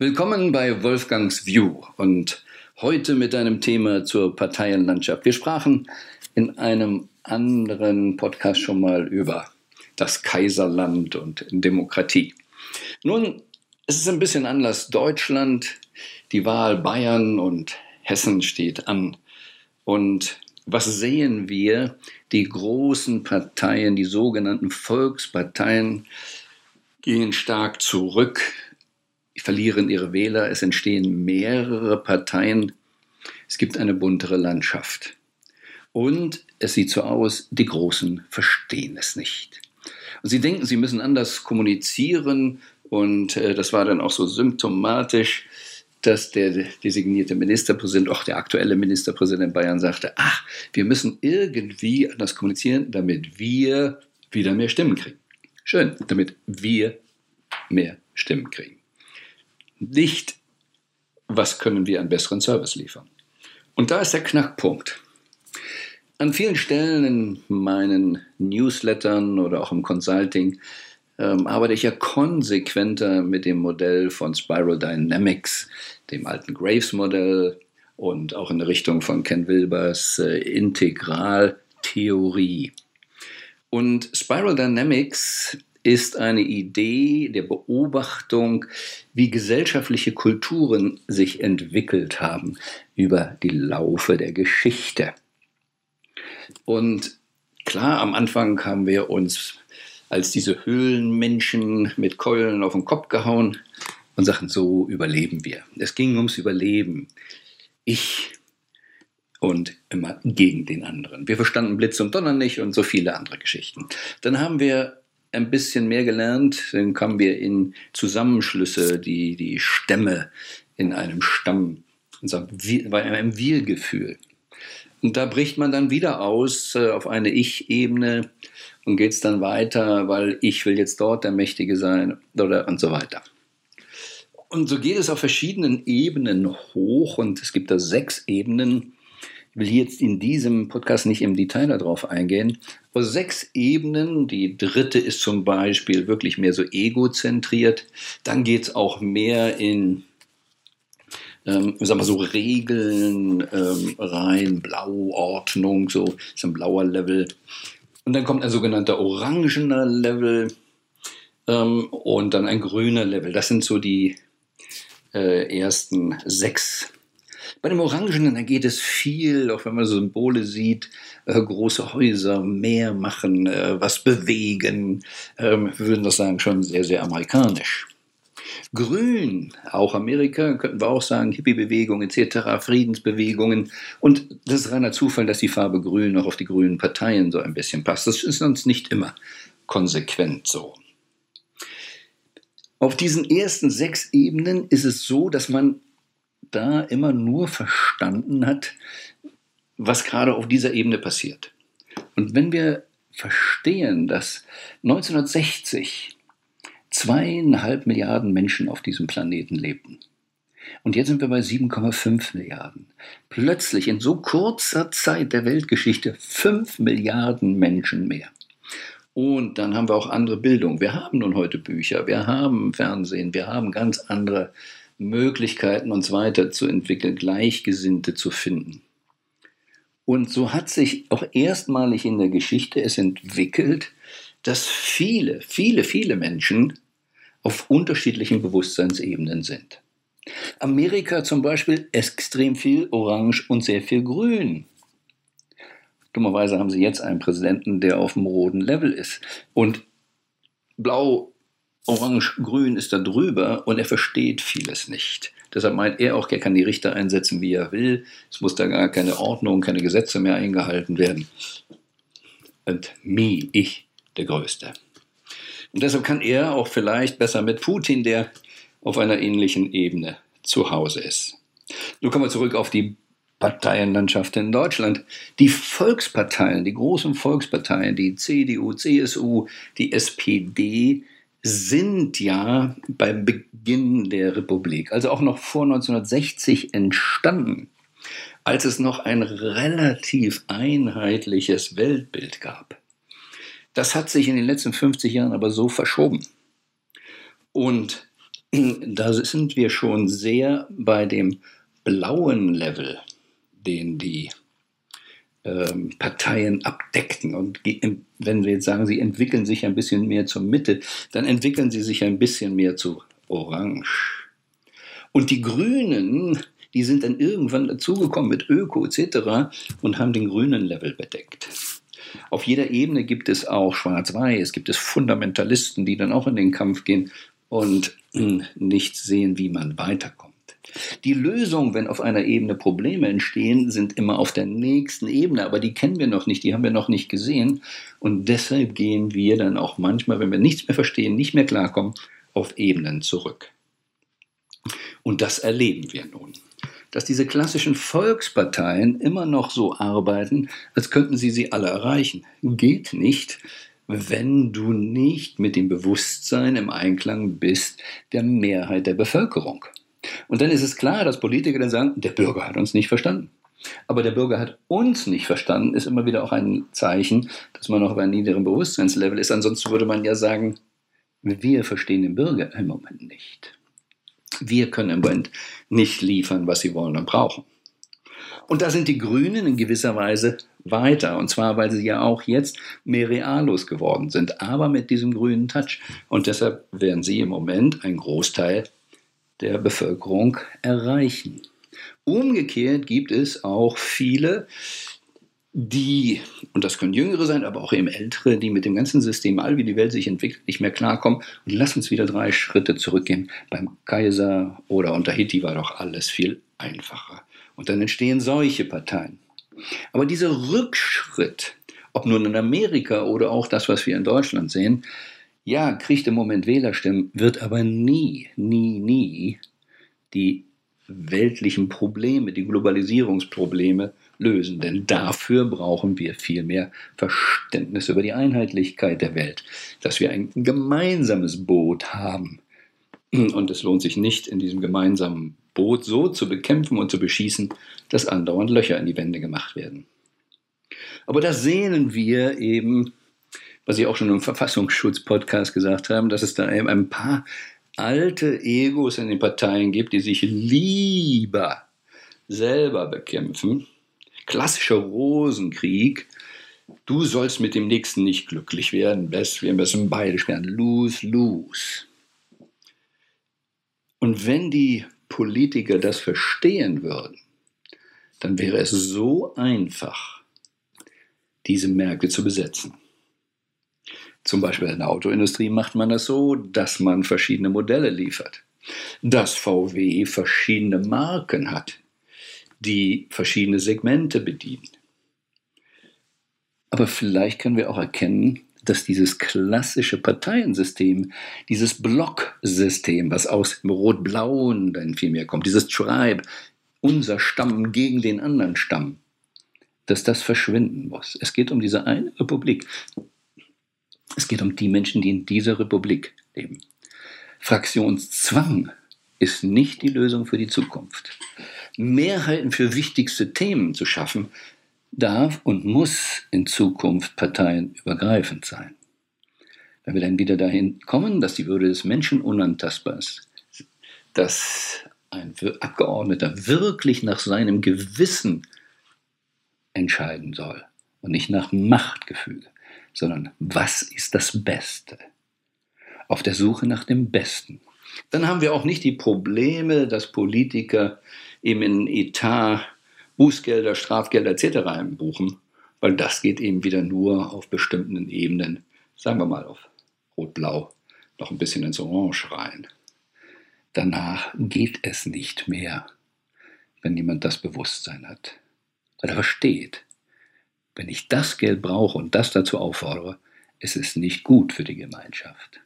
Willkommen bei Wolfgangs View und heute mit einem Thema zur Parteienlandschaft. Wir sprachen in einem anderen Podcast schon mal über das Kaiserland und Demokratie. Nun, es ist ein bisschen Anlass. Deutschland, die Wahl Bayern und Hessen steht an. Und was sehen wir? Die großen Parteien, die sogenannten Volksparteien, gehen stark zurück verlieren ihre Wähler, es entstehen mehrere Parteien, es gibt eine buntere Landschaft. Und es sieht so aus, die Großen verstehen es nicht. Und sie denken, sie müssen anders kommunizieren und äh, das war dann auch so symptomatisch, dass der designierte Ministerpräsident, auch der aktuelle Ministerpräsident Bayern sagte, ach, wir müssen irgendwie anders kommunizieren, damit wir wieder mehr Stimmen kriegen. Schön, damit wir mehr Stimmen kriegen nicht, was können wir an besseren Service liefern. Und da ist der Knackpunkt. An vielen Stellen in meinen Newslettern oder auch im Consulting ähm, arbeite ich ja konsequenter mit dem Modell von Spiral Dynamics, dem alten Graves-Modell und auch in Richtung von Ken Wilbers äh, Integraltheorie. Und Spiral Dynamics ist eine Idee der Beobachtung, wie gesellschaftliche Kulturen sich entwickelt haben über die Laufe der Geschichte. Und klar, am Anfang haben wir uns als diese Höhlenmenschen mit Keulen auf den Kopf gehauen und sagten, so überleben wir. Es ging ums Überleben. Ich und immer gegen den anderen. Wir verstanden Blitz und Donner nicht und so viele andere Geschichten. Dann haben wir ein bisschen mehr gelernt. Dann kamen wir in Zusammenschlüsse, die, die Stämme in einem Stamm, bei einem Wir-Gefühl. Und da bricht man dann wieder aus äh, auf eine Ich-Ebene und geht es dann weiter, weil ich will jetzt dort der Mächtige sein oder und so weiter. Und so geht es auf verschiedenen Ebenen hoch und es gibt da sechs Ebenen, will jetzt in diesem Podcast nicht im Detail darauf eingehen, aber sechs Ebenen. Die dritte ist zum Beispiel wirklich mehr so egozentriert. Dann geht es auch mehr in ähm, sagen wir so Regeln ähm, rein, Blauordnung, so ist ein blauer Level. Und dann kommt ein sogenannter orangener Level ähm, und dann ein grüner Level. Das sind so die äh, ersten sechs bei dem Orangenen, da geht es viel, auch wenn man Symbole sieht, äh, große Häuser, Meer machen, äh, was bewegen. Ähm, wir würden das sagen, schon sehr, sehr amerikanisch. Grün, auch Amerika, könnten wir auch sagen, Hippie-Bewegung etc., Friedensbewegungen. Und das ist reiner Zufall, dass die Farbe Grün auch auf die grünen Parteien so ein bisschen passt. Das ist sonst nicht immer konsequent so. Auf diesen ersten sechs Ebenen ist es so, dass man da immer nur verstanden hat, was gerade auf dieser Ebene passiert. Und wenn wir verstehen, dass 1960 zweieinhalb Milliarden Menschen auf diesem Planeten lebten, und jetzt sind wir bei 7,5 Milliarden. Plötzlich in so kurzer Zeit der Weltgeschichte 5 Milliarden Menschen mehr. Und dann haben wir auch andere Bildung. Wir haben nun heute Bücher, wir haben Fernsehen, wir haben ganz andere Möglichkeiten, uns weiterzuentwickeln, Gleichgesinnte zu finden. Und so hat sich auch erstmalig in der Geschichte es entwickelt, dass viele, viele, viele Menschen auf unterschiedlichen Bewusstseinsebenen sind. Amerika zum Beispiel extrem viel Orange und sehr viel Grün. Dummerweise haben sie jetzt einen Präsidenten, der auf dem roten Level ist. Und Blau Orange-Grün ist da drüber und er versteht vieles nicht. Deshalb meint er auch, er kann die Richter einsetzen, wie er will. Es muss da gar keine Ordnung, keine Gesetze mehr eingehalten werden. Und me, ich, der Größte. Und deshalb kann er auch vielleicht besser mit Putin, der auf einer ähnlichen Ebene zu Hause ist. Nun kommen wir zurück auf die Parteienlandschaft in Deutschland. Die Volksparteien, die großen Volksparteien, die CDU, CSU, die SPD, sind ja beim Beginn der Republik, also auch noch vor 1960 entstanden, als es noch ein relativ einheitliches Weltbild gab. Das hat sich in den letzten 50 Jahren aber so verschoben. Und da sind wir schon sehr bei dem blauen Level, den die ähm, Parteien abdeckten. Und wenn wir jetzt sagen, sie entwickeln sich ein bisschen mehr zur Mitte, dann entwickeln sie sich ein bisschen mehr zu Orange. Und die Grünen, die sind dann irgendwann dazugekommen mit Öko etc. und haben den grünen Level bedeckt. Auf jeder Ebene gibt es auch Schwarz-Weiß, gibt es Fundamentalisten, die dann auch in den Kampf gehen und hm, nicht sehen, wie man weiterkommt. Die Lösung, wenn auf einer Ebene Probleme entstehen, sind immer auf der nächsten Ebene, aber die kennen wir noch nicht, die haben wir noch nicht gesehen. Und deshalb gehen wir dann auch manchmal, wenn wir nichts mehr verstehen, nicht mehr klarkommen, auf Ebenen zurück. Und das erleben wir nun. Dass diese klassischen Volksparteien immer noch so arbeiten, als könnten sie sie alle erreichen. Geht nicht, wenn du nicht mit dem Bewusstsein im Einklang bist der Mehrheit der Bevölkerung. Und dann ist es klar, dass Politiker dann sagen, der Bürger hat uns nicht verstanden. Aber der Bürger hat uns nicht verstanden, ist immer wieder auch ein Zeichen, dass man noch auf einem niederen Bewusstseinslevel ist. Ansonsten würde man ja sagen, wir verstehen den Bürger im Moment nicht. Wir können im Moment nicht liefern, was sie wollen und brauchen. Und da sind die Grünen in gewisser Weise weiter. Und zwar, weil sie ja auch jetzt mehr realos geworden sind, aber mit diesem grünen Touch. Und deshalb werden sie im Moment einen Großteil der Bevölkerung erreichen. Umgekehrt gibt es auch viele, die, und das können Jüngere sein, aber auch eben Ältere, die mit dem ganzen System, all wie die Welt sich entwickelt, nicht mehr klarkommen. Und lass uns wieder drei Schritte zurückgehen. Beim Kaiser oder unter Hitti war doch alles viel einfacher. Und dann entstehen solche Parteien. Aber dieser Rückschritt, ob nun in Amerika oder auch das, was wir in Deutschland sehen, ja, kriegt im Moment Wählerstimmen, wird aber nie, nie, nie die weltlichen Probleme, die Globalisierungsprobleme lösen. Denn dafür brauchen wir viel mehr Verständnis über die Einheitlichkeit der Welt, dass wir ein gemeinsames Boot haben. Und es lohnt sich nicht, in diesem gemeinsamen Boot so zu bekämpfen und zu beschießen, dass andauernd Löcher in die Wände gemacht werden. Aber das sehen wir eben, was Sie auch schon im Verfassungsschutz-Podcast gesagt haben, dass es da eben ein paar alte Egos in den Parteien gibt, die sich lieber selber bekämpfen. Klassischer Rosenkrieg. Du sollst mit dem Nächsten nicht glücklich werden. Wir müssen beide spielen. Lose, lose. Und wenn die Politiker das verstehen würden, dann wäre es so einfach, diese Märkte zu besetzen. Zum Beispiel in der Autoindustrie macht man das so, dass man verschiedene Modelle liefert. Dass VW verschiedene Marken hat, die verschiedene Segmente bedienen. Aber vielleicht können wir auch erkennen, dass dieses klassische Parteiensystem, dieses Blocksystem, was aus dem Rot-Blauen dann vielmehr kommt, dieses Tribe, unser Stamm gegen den anderen Stamm, dass das verschwinden muss. Es geht um diese eine Republik. Es geht um die Menschen, die in dieser Republik leben. Fraktionszwang ist nicht die Lösung für die Zukunft. Mehrheiten für wichtigste Themen zu schaffen, darf und muss in Zukunft parteienübergreifend sein. Wenn wir dann wieder dahin kommen, dass die Würde des Menschen unantastbar ist, dass ein Abgeordneter wirklich nach seinem Gewissen entscheiden soll und nicht nach Machtgefüge, sondern was ist das Beste? Auf der Suche nach dem Besten. Dann haben wir auch nicht die Probleme, dass Politiker eben in Etat Bußgelder, Strafgelder etc. buchen, weil das geht eben wieder nur auf bestimmten Ebenen, sagen wir mal auf Rot-Blau, noch ein bisschen ins Orange rein. Danach geht es nicht mehr, wenn jemand das Bewusstsein hat. Weil er versteht, wenn ich das Geld brauche und das dazu auffordere, ist es nicht gut für die Gemeinschaft.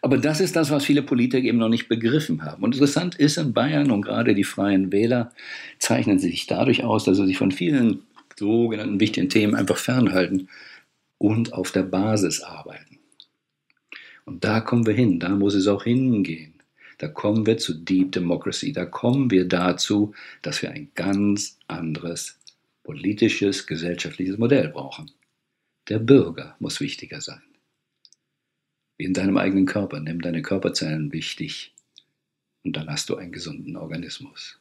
Aber das ist das, was viele Politiker eben noch nicht begriffen haben. Und interessant ist in Bayern und gerade die Freien Wähler zeichnen sich dadurch aus, dass sie sich von vielen sogenannten wichtigen Themen einfach fernhalten und auf der Basis arbeiten. Und da kommen wir hin, da muss es auch hingehen. Da kommen wir zu Deep Democracy, da kommen wir dazu, dass wir ein ganz anderes politisches, gesellschaftliches Modell brauchen. Der Bürger muss wichtiger sein wie in deinem eigenen Körper. Nimm deine Körperzellen wichtig und dann hast du einen gesunden Organismus.